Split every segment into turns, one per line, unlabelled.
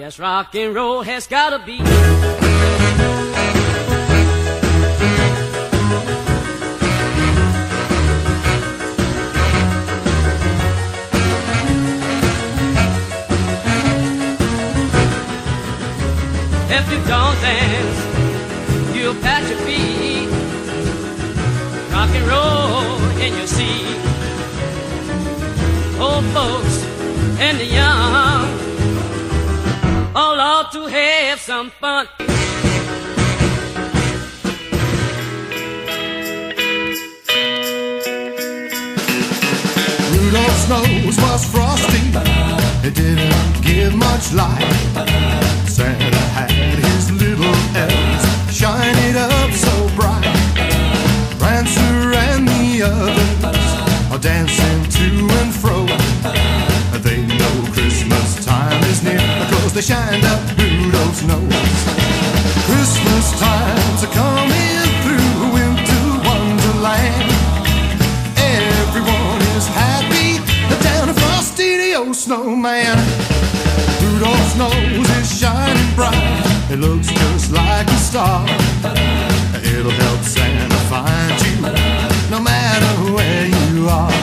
Yes, rock and roll has gotta be. If you don't dance, you'll pat your feet. Rock and roll in your seat. Old folks and the young to have some fun.
Rudolph's nose was frosty. It didn't give much light. Santa had his little elves shine it up so bright. Prancer and the others are dancing to and fro. They know Christmas time is near because they shined up Rudolph's nose. Christmas time's are coming through into Wonderland. Everyone is happy down in Frosty the old snowman. Rudolph's nose is shining bright. It looks just like a star. It'll help Santa find you no matter where you are.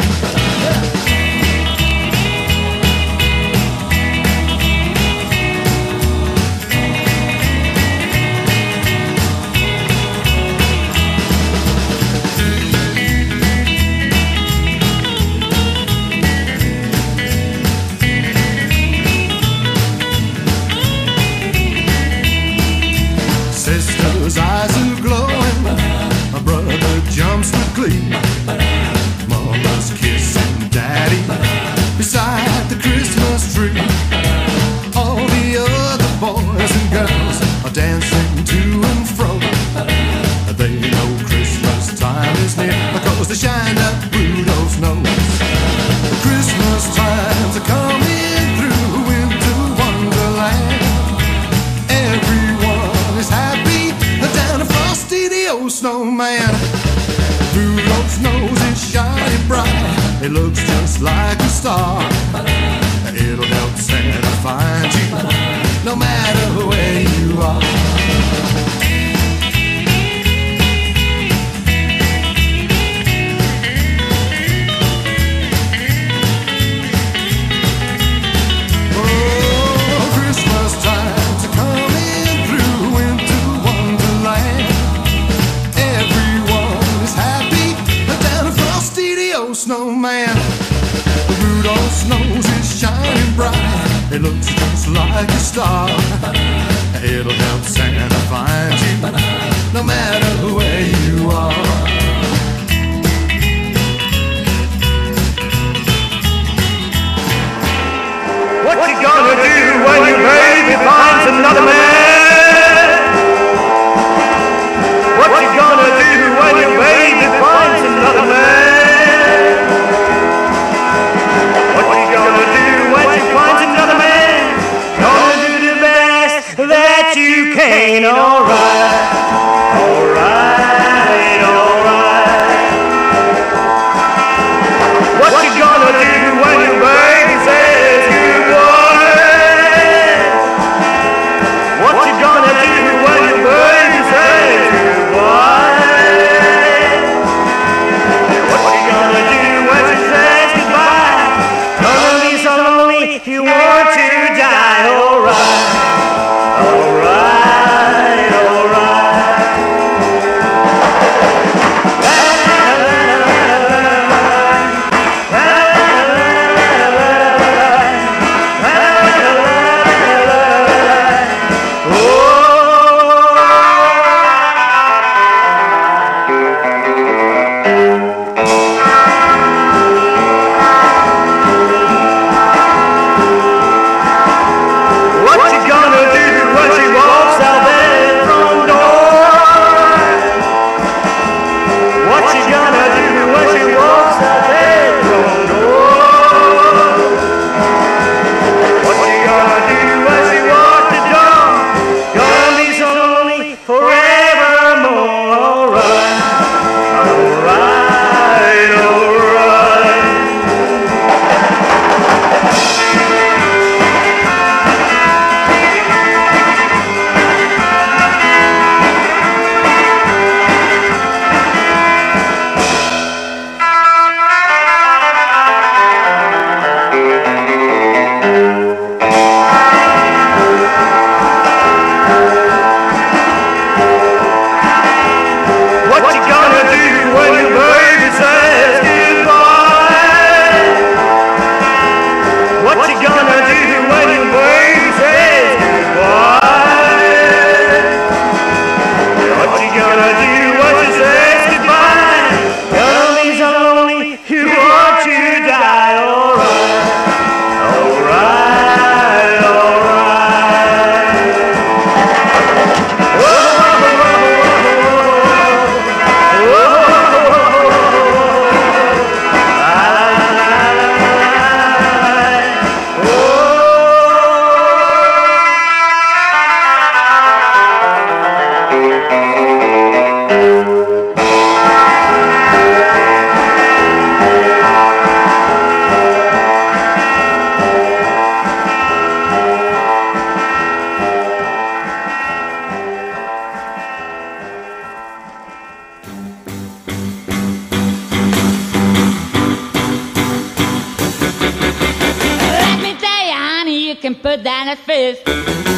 Fist.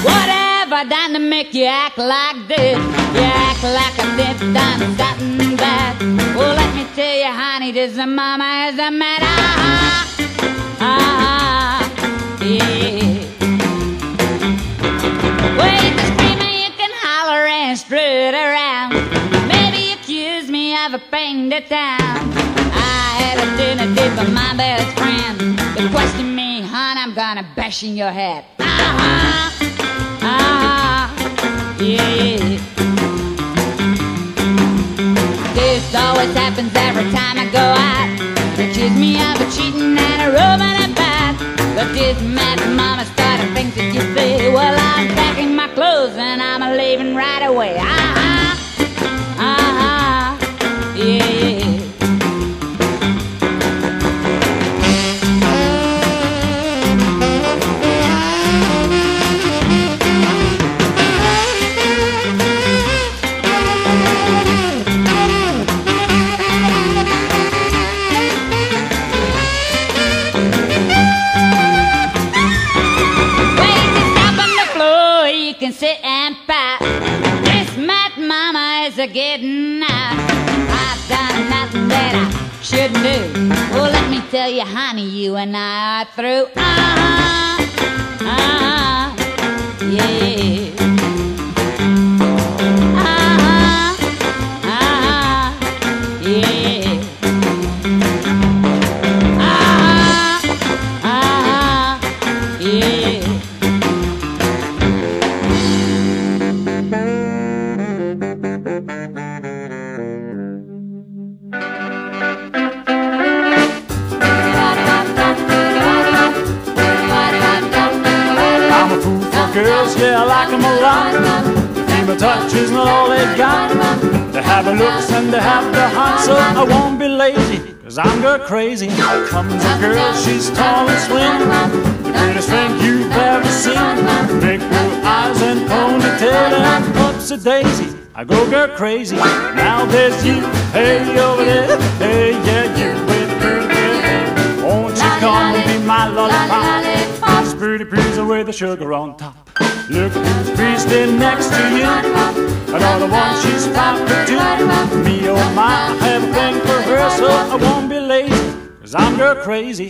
Whatever done to make you act like this? You act like a this done something bad. Well, let me tell you, honey, this mama is a man. Ah, ah, ah, yeah. Well, you can scream and you can holler and strut around. Maybe accuse me of a pain to town. I had a dinner date with my best friend. The question me, I'm gonna bash in your head. Ah, ah, yeah. This always happens every time I go out. Accuse me of a cheating and a robbing and bad. But this mad mama started things that you say. Well, I'm packing my clothes and I'm leaving right away. Ah, getting out. I've done nothing that I shouldn't do. Well, let me tell you, honey, you and I are through. Ah, ah, yeah.
Is not all they've got. They have the looks and they have the heart, so I won't be lazy, cause I'm girl crazy. Comes a girl, she's tall and slim. The prettiest thing you've ever seen. Big blue eyes and ponytail and pups a daisy. I go girl crazy. Now there's you, hey over there, hey yeah, you with the pretty hair. Won't you come and be my lollipop? This pretty pizza with the sugar on top. Look who's feasting next to you. Another one, she's popular too. Me, oh my, I have a thing for her, so I won't be lazy. Cause I'm girl crazy.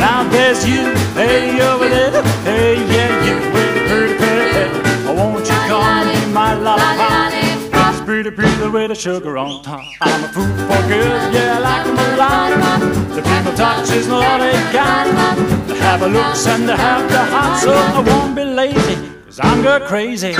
Now there's you, hey over there, hey yeah, you pretty pretty with the sugar on top. I'm a fool for girls, yeah, I like them a lot. The people touch is not all they. They have a looks and they have the heart, so I won't be lazy, cause I'm girl crazy.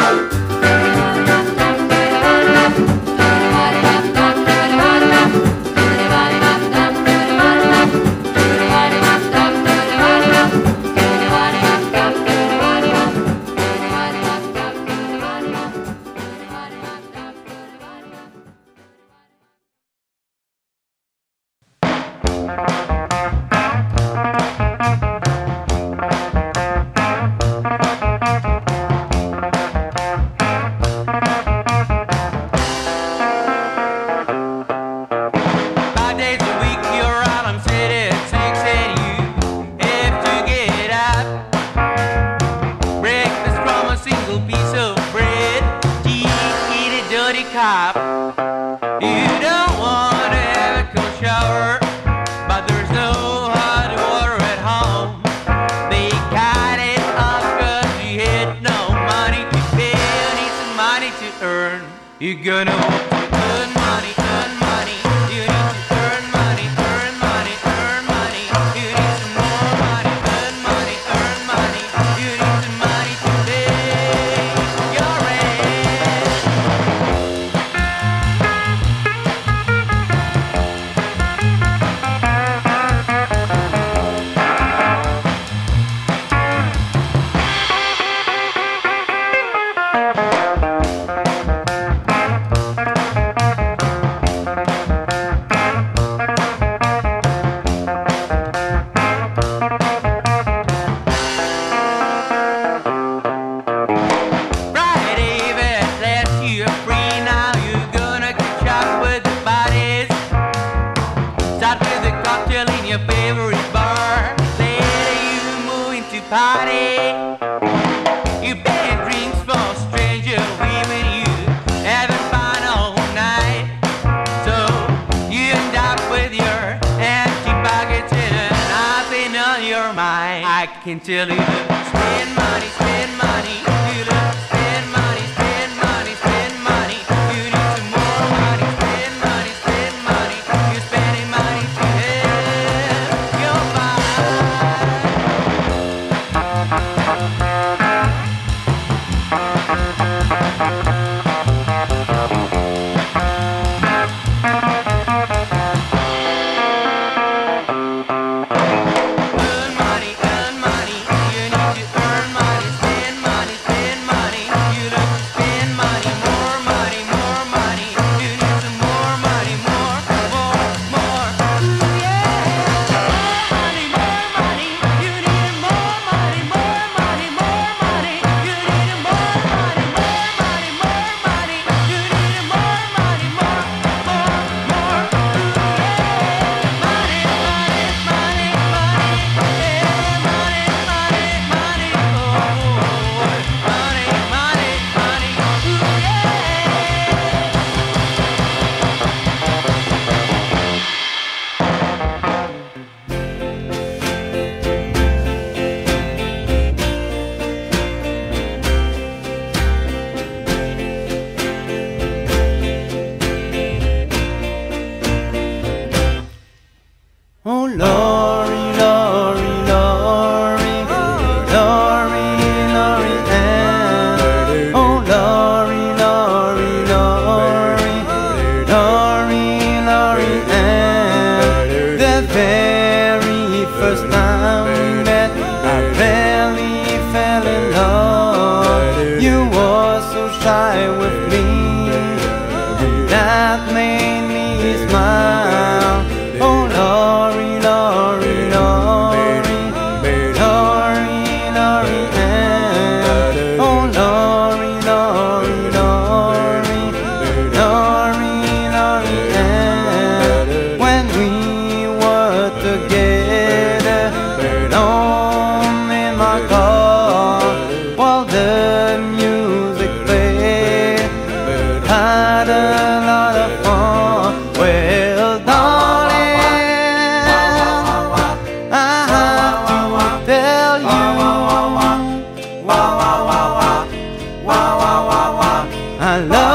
Love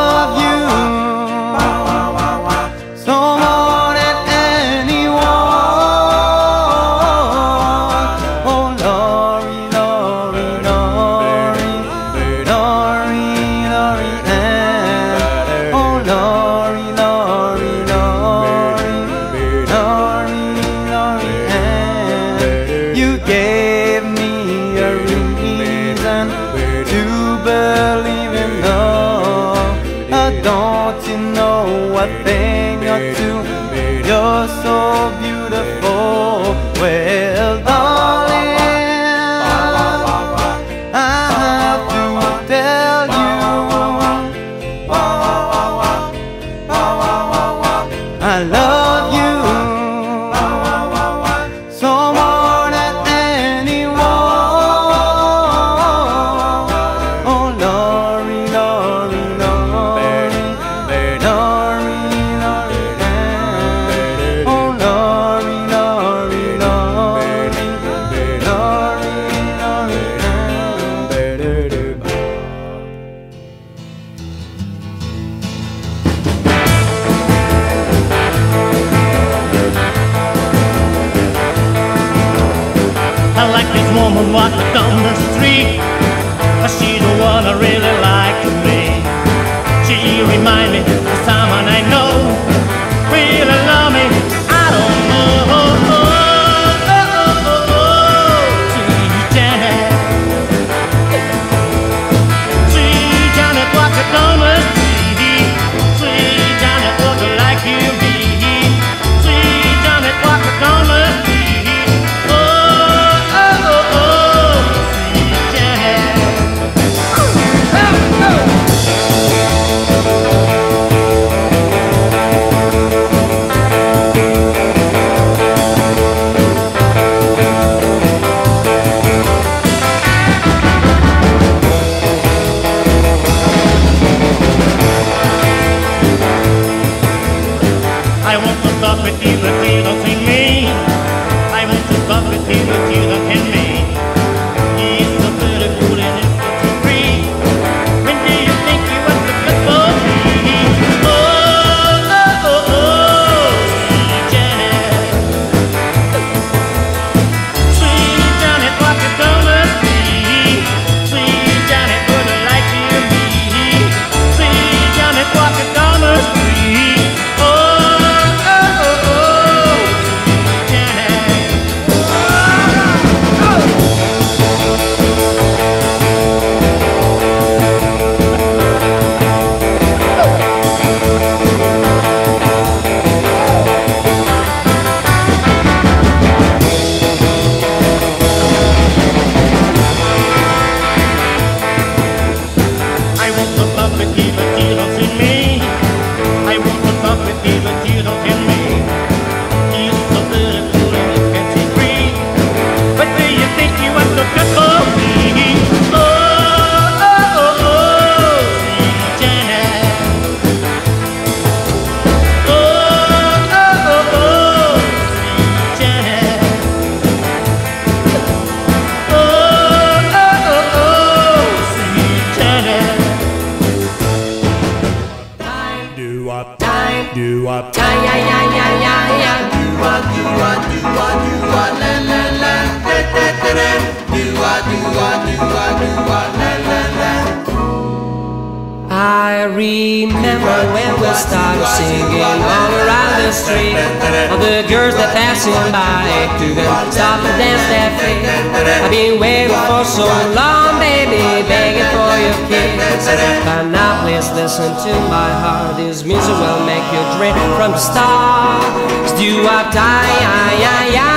strangers that
passing by to them stop and dance their feet. I've been waiting for so long, baby, begging for your kiss. But now please listen to my heart. This music will make you dream from the stars. Do I die? I, I, I.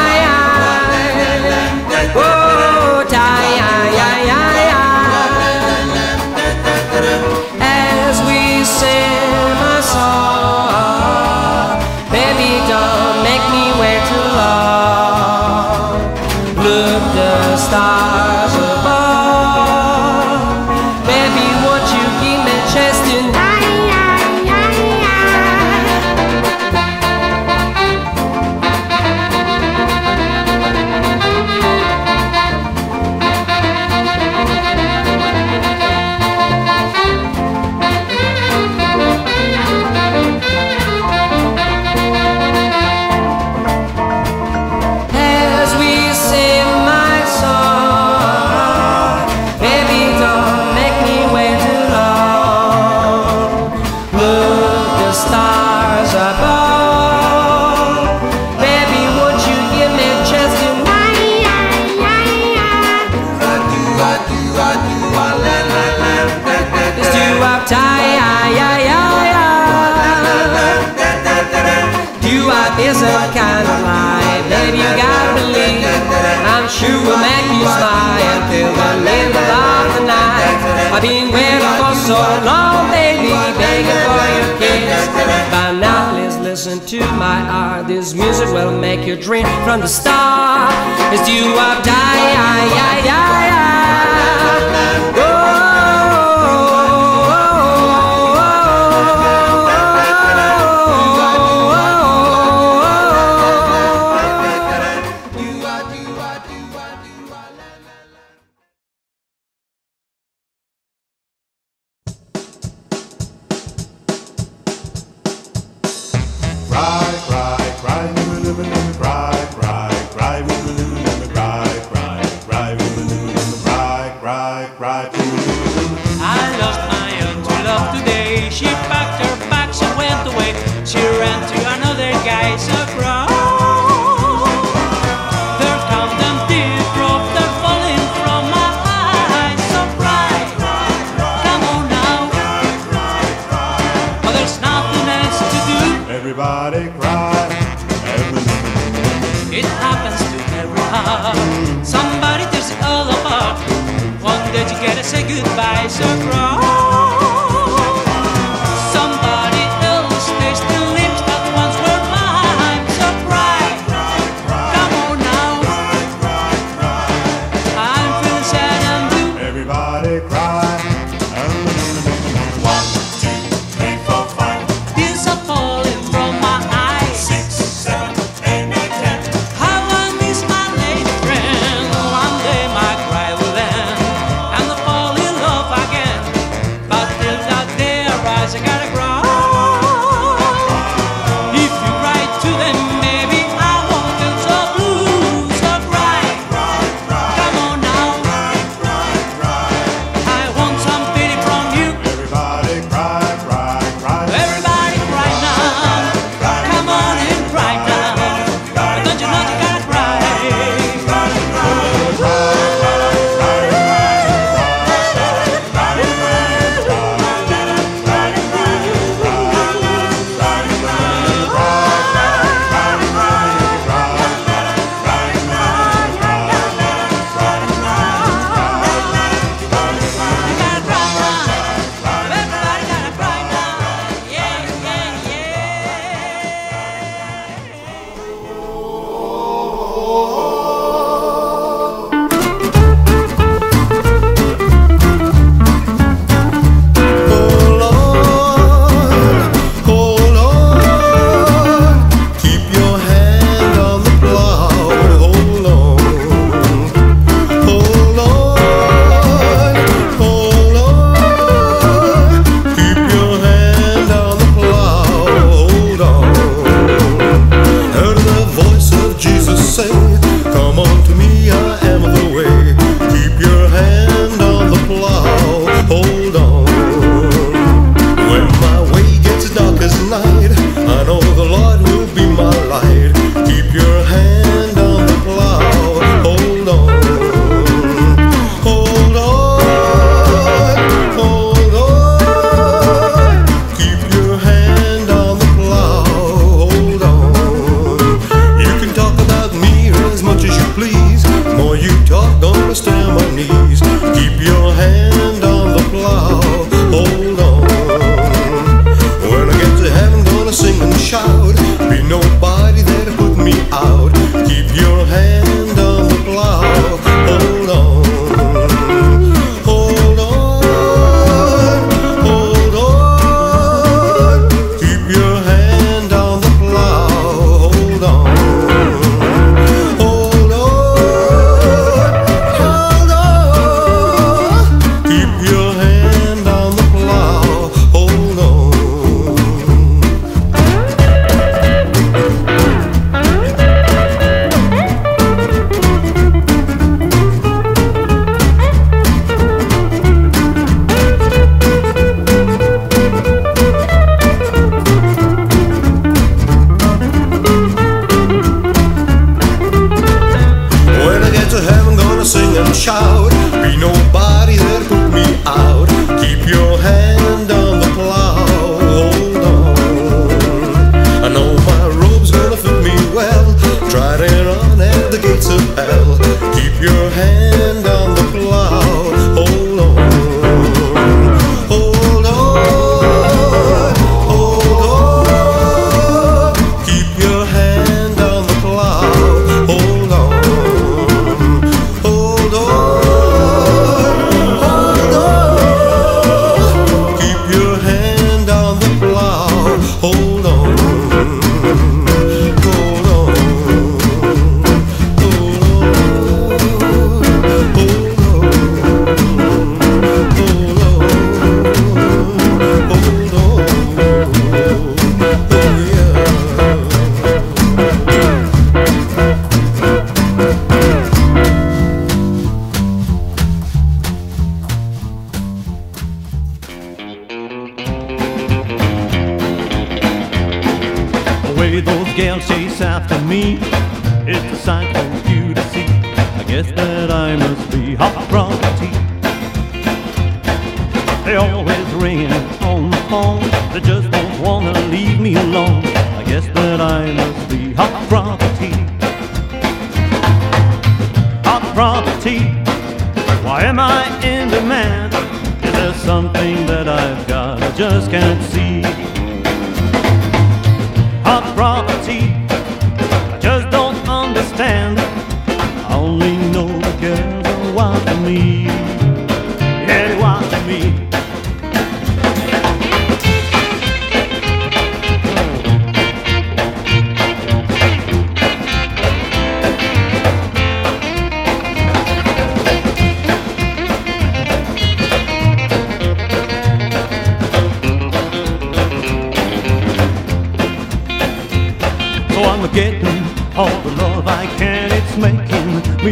stars. this music will make you dream from the start. It's do or die,
die, die, die. surprise.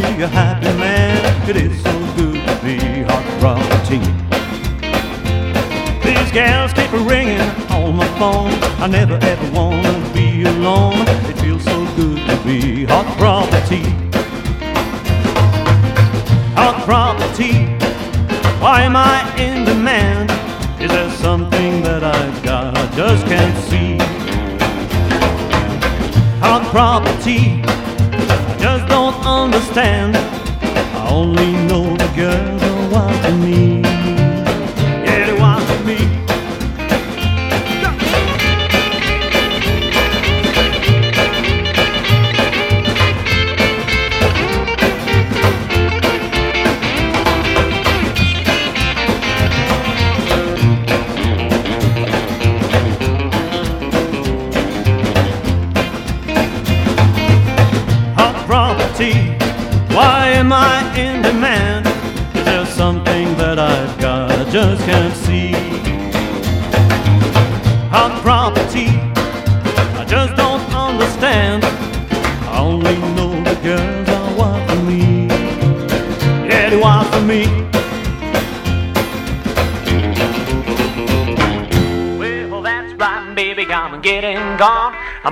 Me a happy man. It is so good to be hot property. These gals keep ringing on my phone. I never ever wanna be alone. It feels so good to be hot property. Hot property. Why am I in demand? Is there something that I've got I just can't see? hot property. Understand. I only know the girls are for me.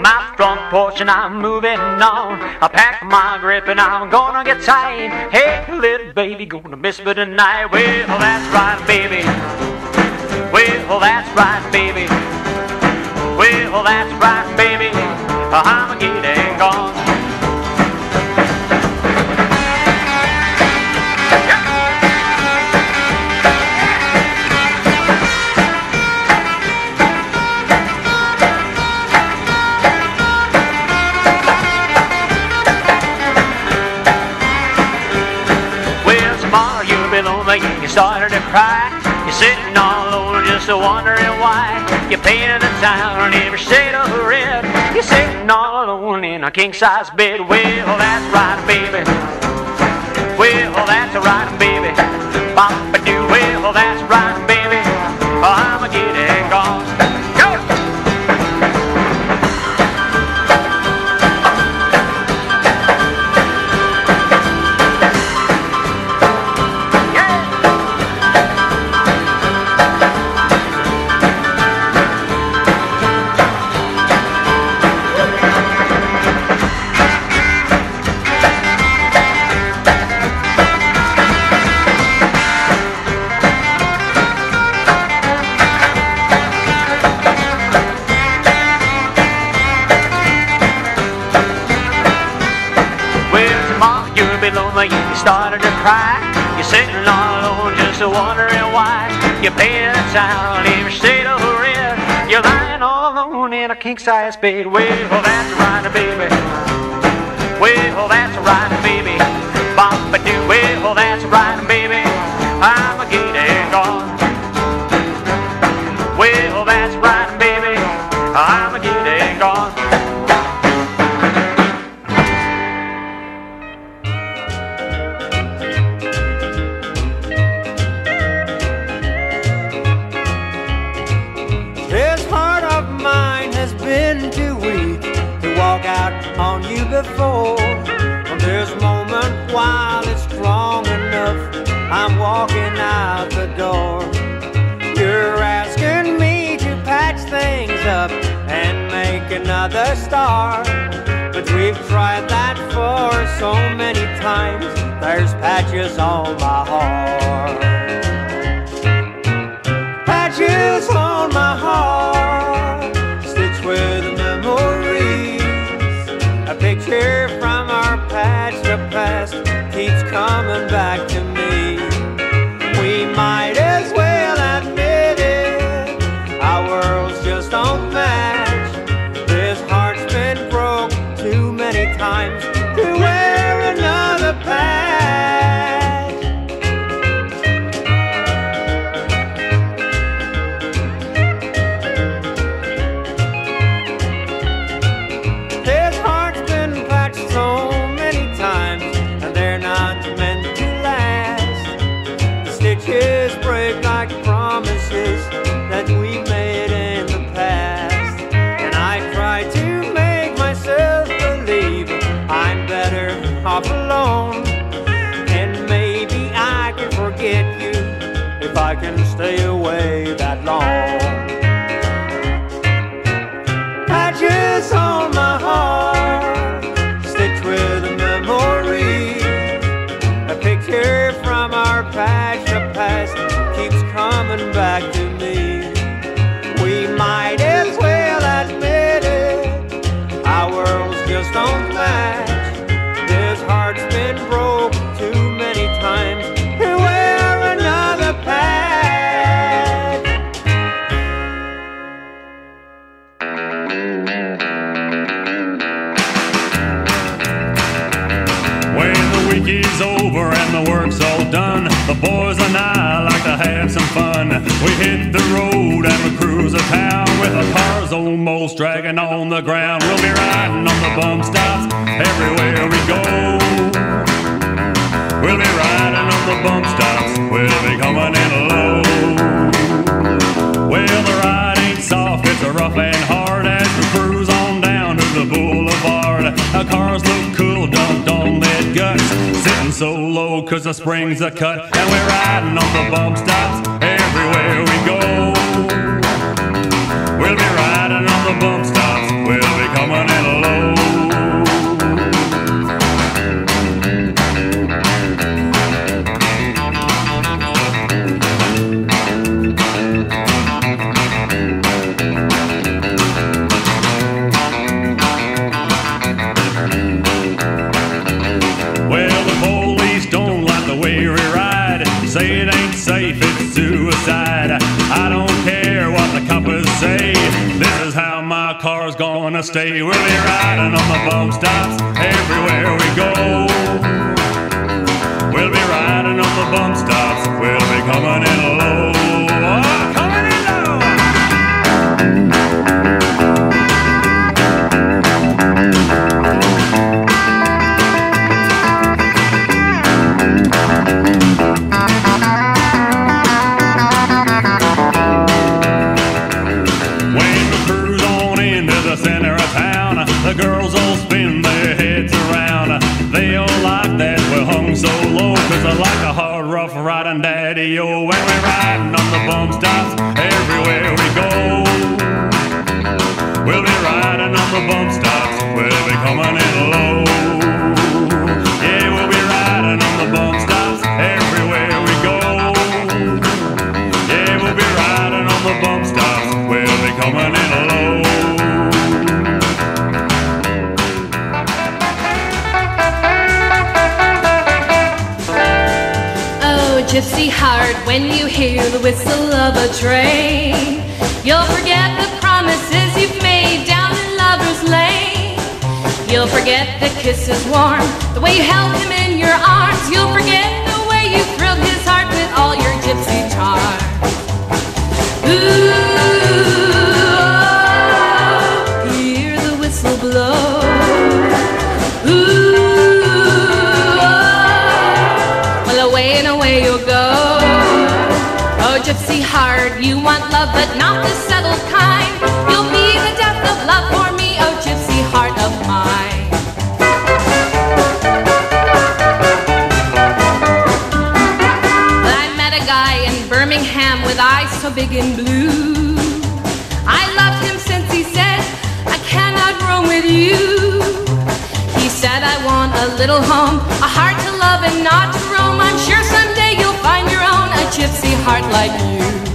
Out front porch and I'm moving on. I pack my grip and I'm gonna get tight. Hey, little baby, gonna miss me tonight. Well, that's right, baby. Well, that's right, baby. Well, that's right, baby. I'm getting gone. You painted the town every shade of red. You're sitting all alone in a king size bed. Well, that's right, baby. Cry. You're sitting all alone just wondering why. You painted the town in a shade of red. You're lying all alone in a king size bed. Well, that's right, baby. Well, that's right, baby. Papa do. Well, that's right,
another star. But we've tried that for so many times, there's patches on my heart. Patches on my heart,
boys and I like to have some fun. We hit the road and we cruise a town with our cars almost dragging on the ground. We'll be riding on the bump stops everywhere we go. We'll be riding on the bump stops, we'll be coming in low. Well, the ride ain't soft, it's rough and hard as we cruise on down to the boulevard. Our cars look cool, guts. Sitting so low cause the springs are cut. And we're riding on the bump stops everywhere we go. We'll be riding on the bump stops, we'll be coming in low. Stay. We'll be riding on the bump stops everywhere we go. We'll be riding on the bump stops. We'll be coming in
gypsy heart, when you hear the whistle of a train, you'll forget the promises you've made down in Lover's Lane. You'll forget the kisses warm, the way you held him in your arms. You'll forget want love, but not the settled kind. You'll be the depth of love for me, oh gypsy heart of mine. I met a guy in Birmingham with eyes so big and blue. I loved him since he said, I cannot roam with you. He said, I want a little home, a heart to love and not to roam. I'm sure someday you'll find your own, a gypsy heart like you.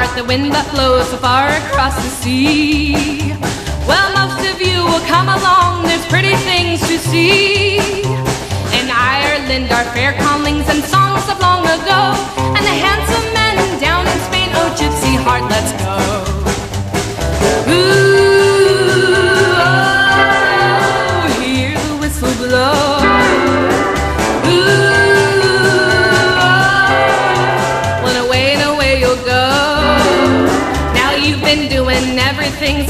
heart, the wind that blows so far across the sea. Well, most of you will come along, there's pretty things to see. In Ireland are fair callings and songs of long ago, and the handsome men down in Spain, oh gypsy heart, let's go. Ooh.
things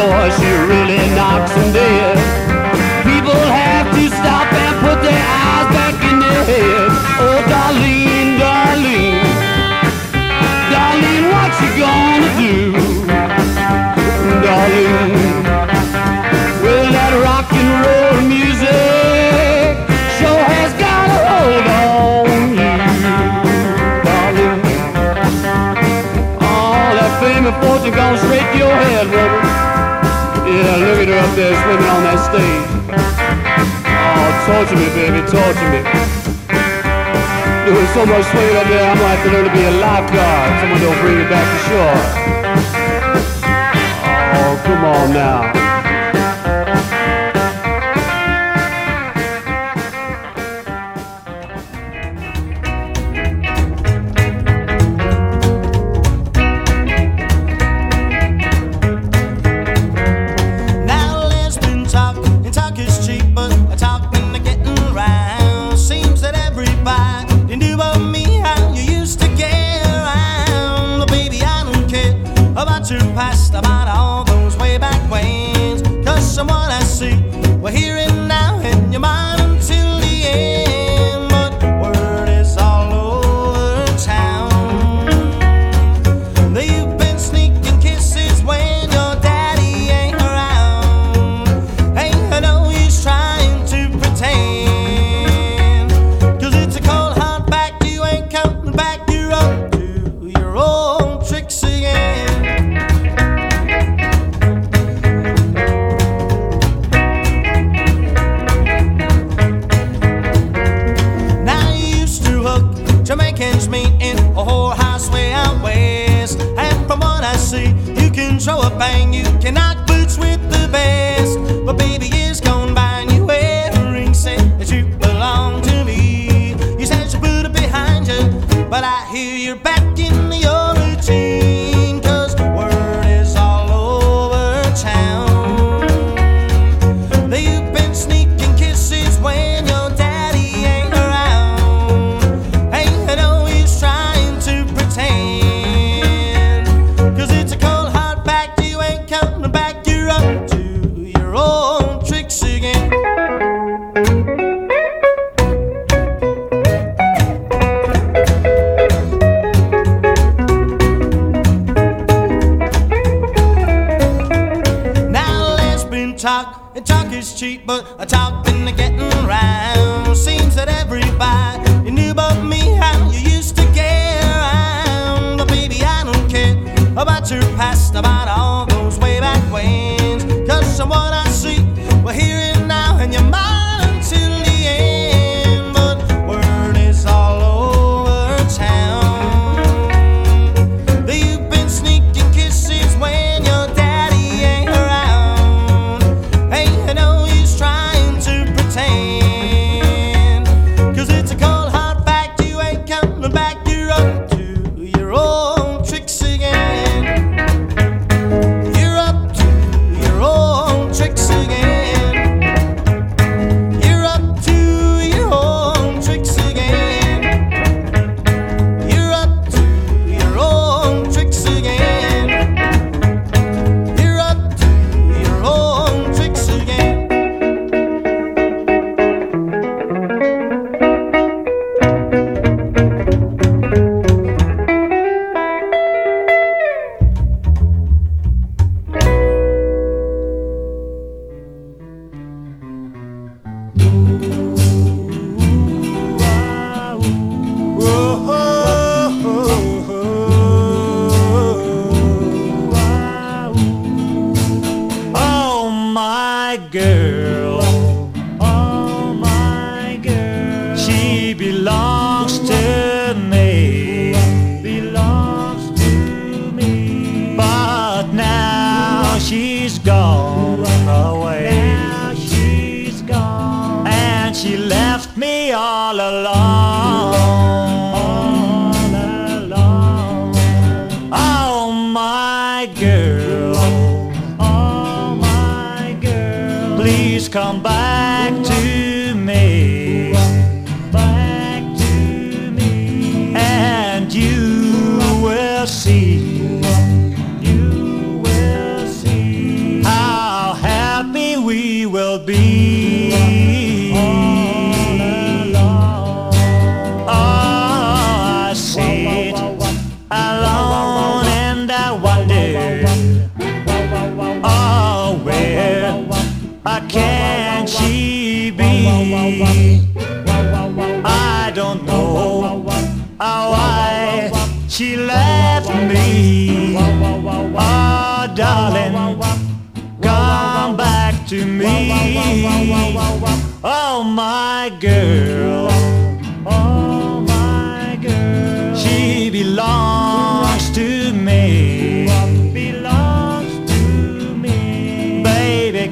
boy she really Swimming women on that stage. Oh, torture me, baby, torture me. There was so much swimming up there, I'm gonna have to learn to be a lifeguard. Someone don't bring me back to shore. Oh, come on now.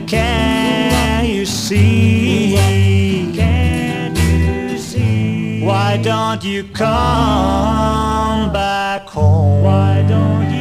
can you see?
Can you see? Why don't you come back home? Why don't you?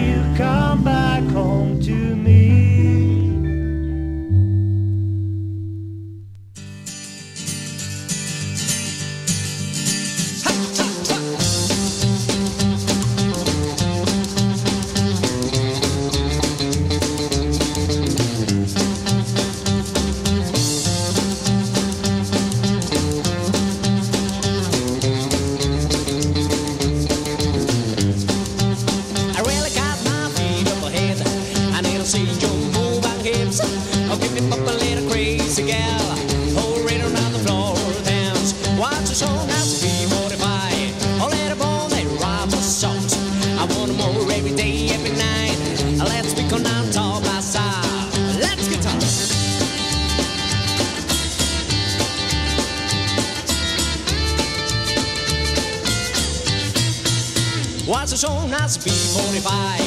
must be
bona fide.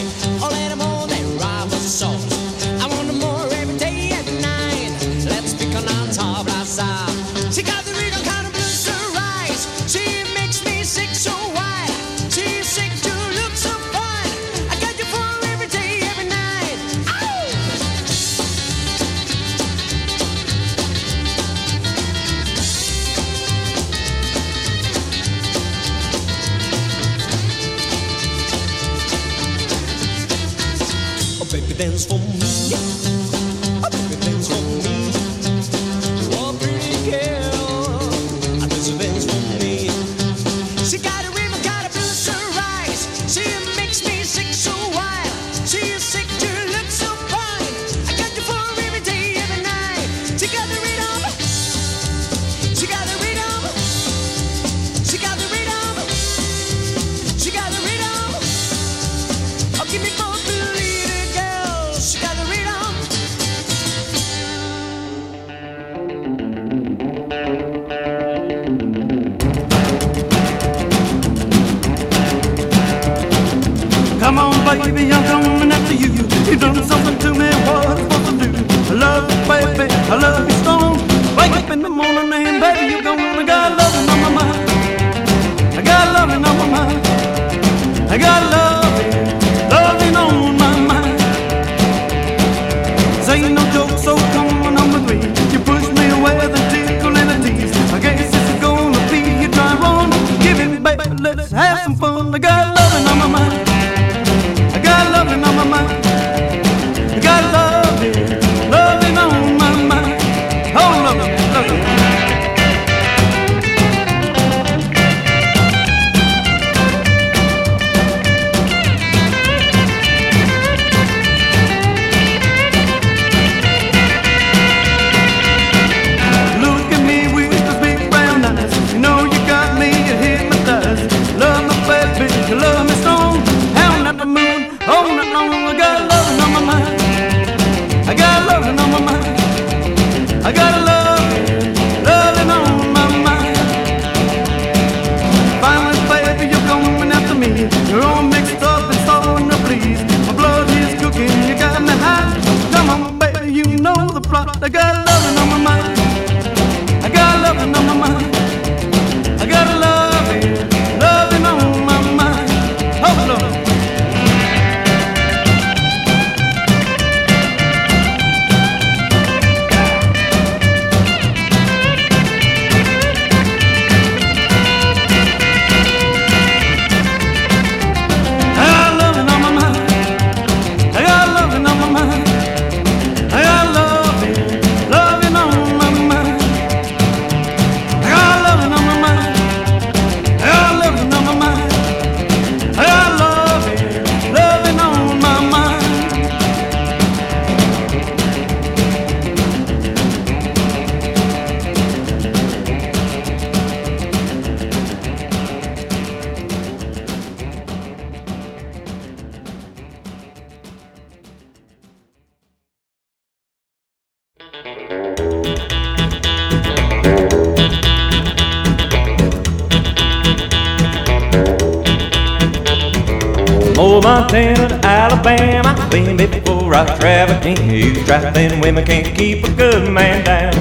Then
women can't keep a good man down.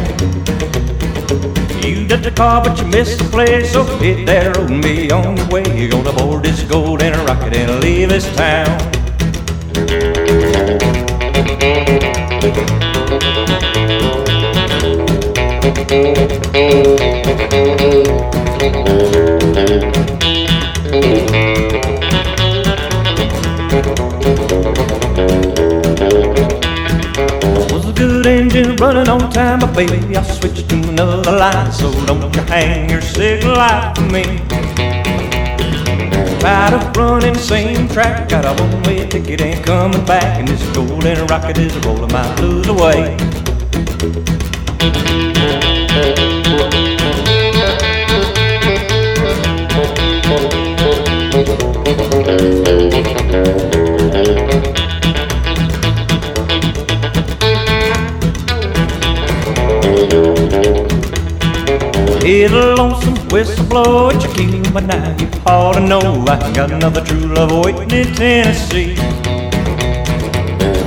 You got the car, but you missed the place. So hit that road and be on your way. You're gonna board this gold and a rocket and leave this town. running on time, but baby, I switched to another line. So don't you hang your sick life for me. Tired of running the same track, got a one-way ticket, ain't coming back, and this golden rocket is rolling my blues away. A lonesome whistle blow at your key, but now you ought to know I got another true love waiting in Tennessee.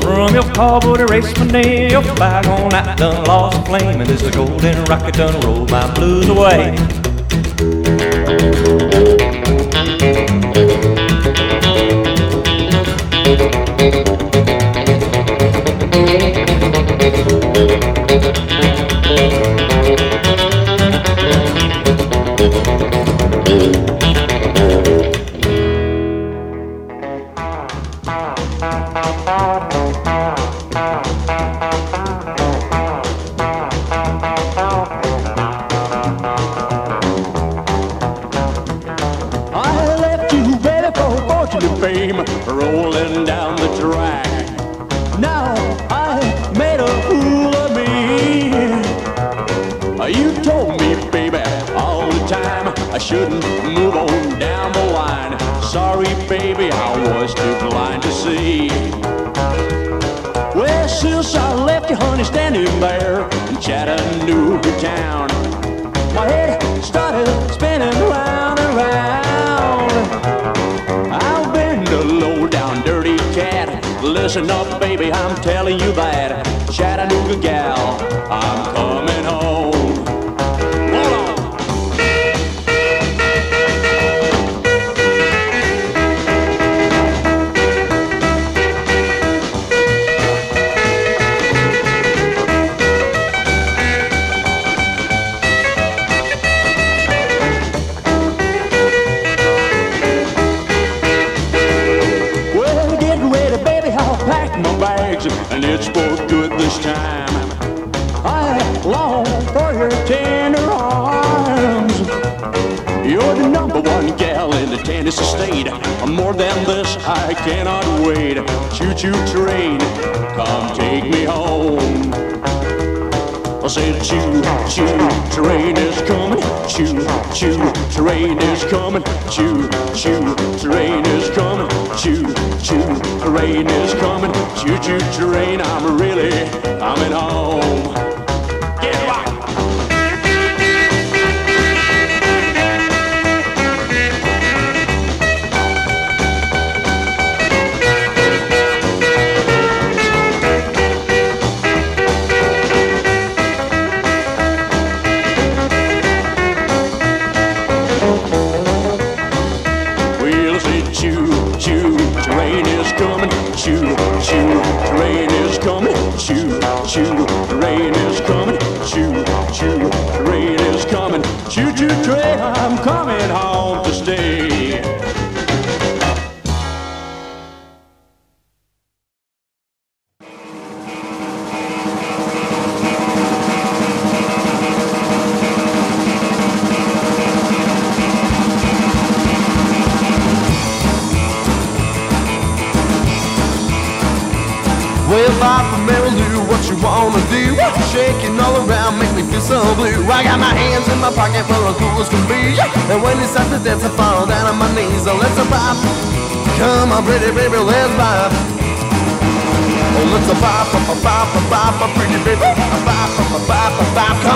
From your cowboy to race my nail, your flag on that done lost flame, and this golden rocket done roll my blues away.
I said, choo choo train is coming. Choo choo train is coming. Choo choo train is coming. Choo choo train is coming. Choo choo train, I'm really coming home. Train, I'm coming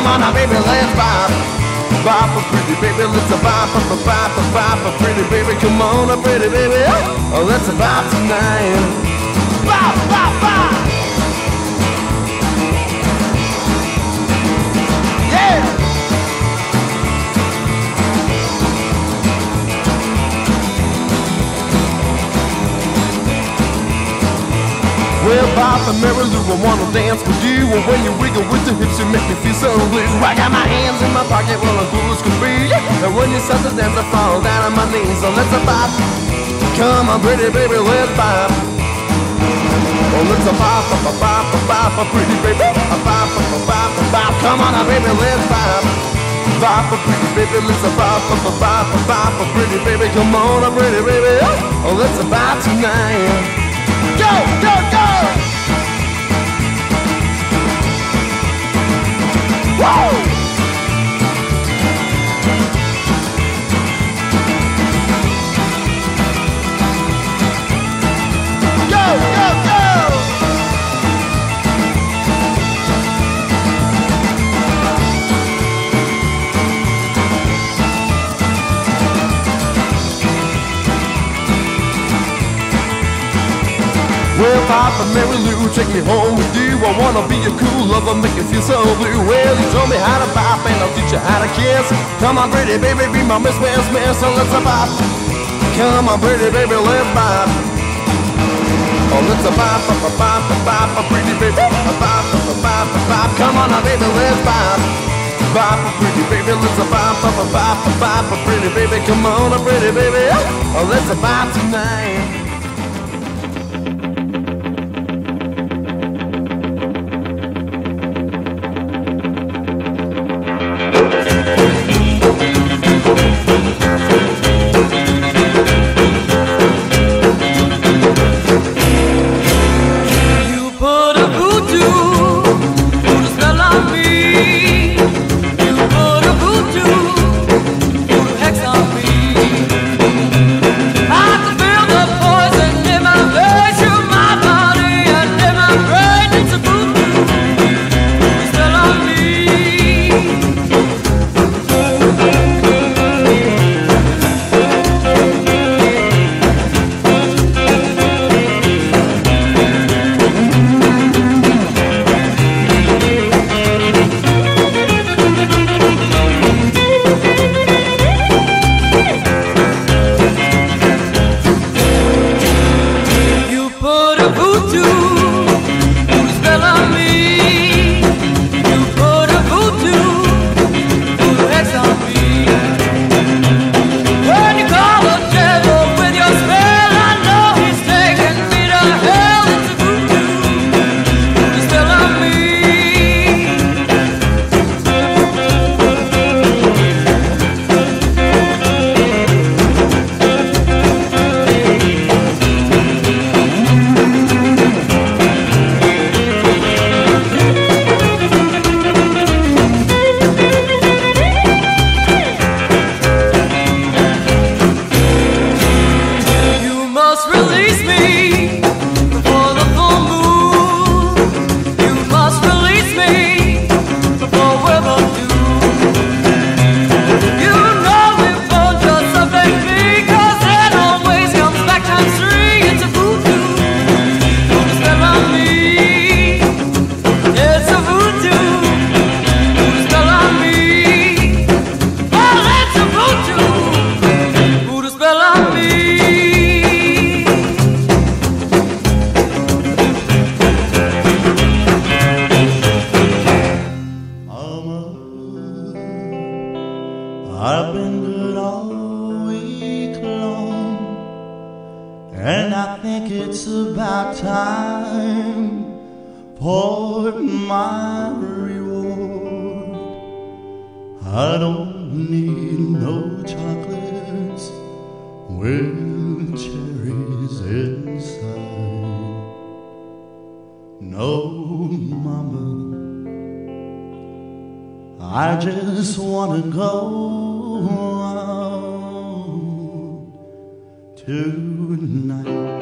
Come on now, baby, let's bop. Bop, a pretty baby, let's bop, bop, bop, bop, bop, bop, a pretty baby. Come on, a pretty baby. Oh, let's bop tonight. Bop, bop, bop. Well, Papa Mary Lou, I wanna dance with you. And when you wiggle with the hips, you make me feel so blue. I got my hands in my pocket, well, as cool as can be. And when you start to dance, I fall down on my knees. So let's a bop. Come on, pretty baby, let's bop. Oh, let's a bop, bop, bop, bop, bop, bop, a pretty baby. A bop, bop, bop, bop, bop. Come on, baby, let's bop. Bop, a pretty baby, let's a bop, bop, bop, bop, bop, a pretty baby. Come on, a pretty baby. Oh, let's a bop tonight go, go, go! Woo! Well, Papa, Mary Lou, take me home with you. I wanna be a cool lover, make you feel so blue. Well, you told me how to pop, and I'll teach you how to kiss. Come on, pretty baby, be my Miss Miss Miss, so let's a pop. Come on, pretty baby, let's pop. Oh, let's a pop, pop, pop, pop, pop, pretty baby, pop, pop, pop, pop. Come on, now, baby, let's pop. Pop, pretty baby, let's a pop, pop, pop, pop, pop, pretty baby. Come on, pretty baby, oh, let's a pop tonight.
Oh,
mama, I just want to go out tonight.